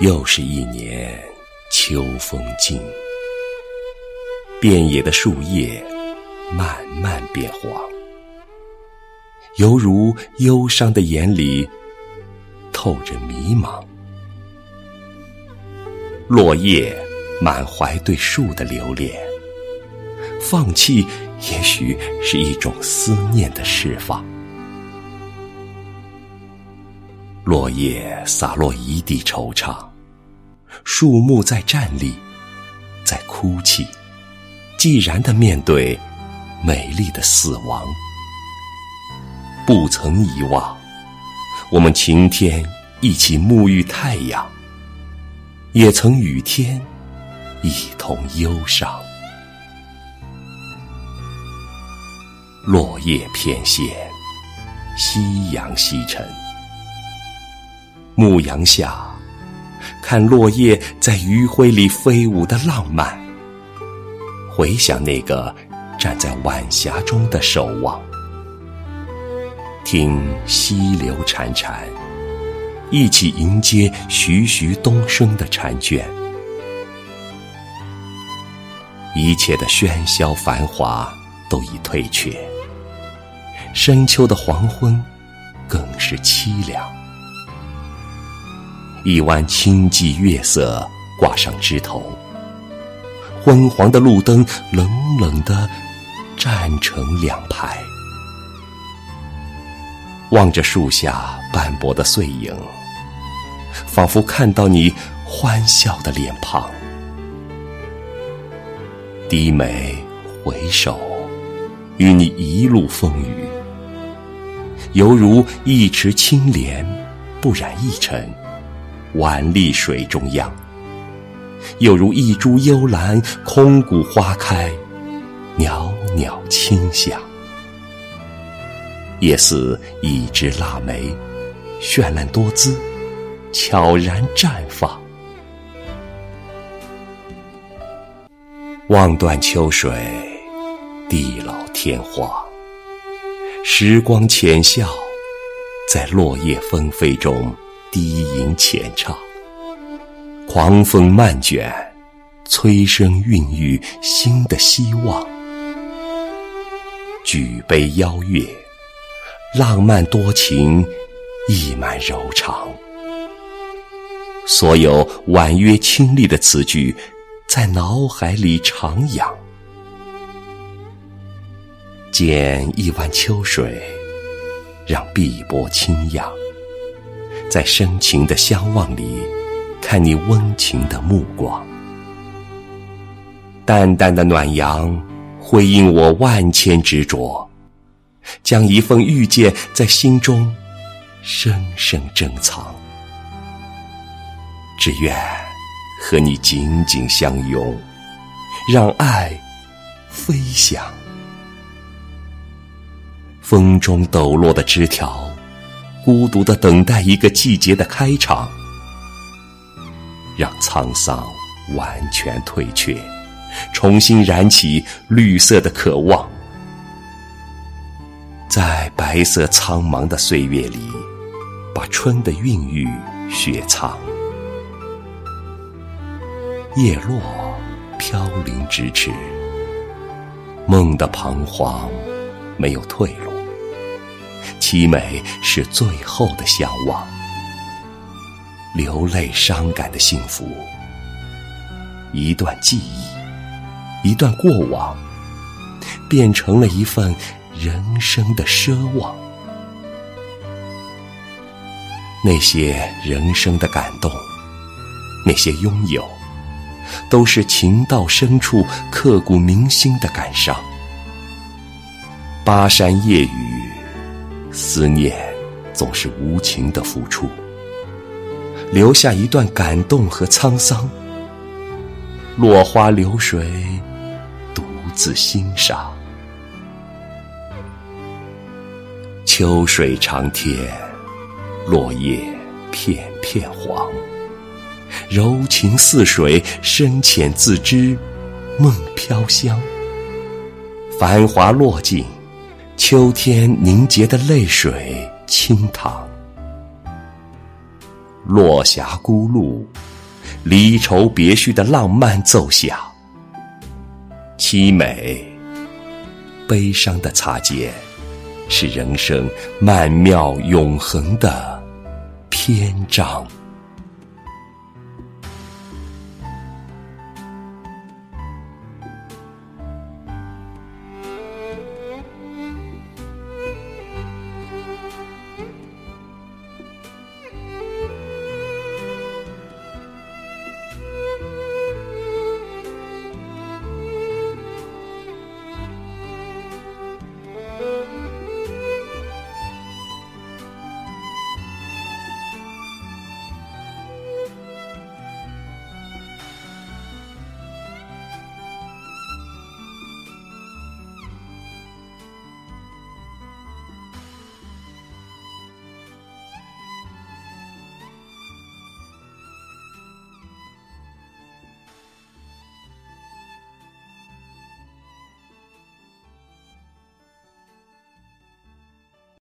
又是一年秋风劲，遍野的树叶慢慢变黄，犹如忧伤的眼里透着迷茫。落叶满怀对树的留恋，放弃也许是一种思念的释放。落叶洒落一地惆怅，树木在站立，在哭泣，寂然的面对美丽的死亡。不曾遗忘，我们晴天一起沐浴太阳，也曾雨天一同忧伤。落叶翩跹，夕阳西沉。牧羊下，看落叶在余晖里飞舞的浪漫。回想那个站在晚霞中的守望，听溪流潺潺，一起迎接徐徐东升的婵娟。一切的喧嚣繁华都已退却，深秋的黄昏更是凄凉。一弯清寂月色挂上枝头，昏黄的路灯冷冷的站成两排。望着树下斑驳的碎影，仿佛看到你欢笑的脸庞。低眉回首，与你一路风雨，犹如一池清莲，不染一尘。宛立水中央，又如一株幽兰，空谷花开，袅袅清香；也似一枝腊梅，绚烂多姿，悄然绽放。望断秋水，地老天荒，时光浅笑，在落叶纷飞中。低吟浅唱，狂风漫卷，催生孕育新的希望。举杯邀月，浪漫多情，溢满柔肠。所有婉约清丽的词句，在脑海里徜徉。捡一湾秋水，让碧波轻漾。在深情的相望里，看你温情的目光，淡淡的暖阳回应我万千执着，将一份遇见在心中深深珍藏。只愿和你紧紧相拥，让爱飞翔。风中抖落的枝条。孤独的等待一个季节的开场，让沧桑完全退却，重新燃起绿色的渴望，在白色苍茫的岁月里，把春的孕育雪藏。叶落，飘零咫尺，梦的彷徨没有退路。凄美是最后的向往，流泪伤感的幸福，一段记忆，一段过往，变成了一份人生的奢望。那些人生的感动，那些拥有，都是情到深处刻骨铭心的感伤。巴山夜雨。思念总是无情的付出，留下一段感动和沧桑。落花流水，独自欣赏。秋水长天，落叶片片黄。柔情似水，深浅自知，梦飘香。繁华落尽，秋天凝结的泪水清淌。落霞孤鹭，离愁别绪的浪漫奏响。凄美，悲伤的擦肩，是人生曼妙永恒的篇章。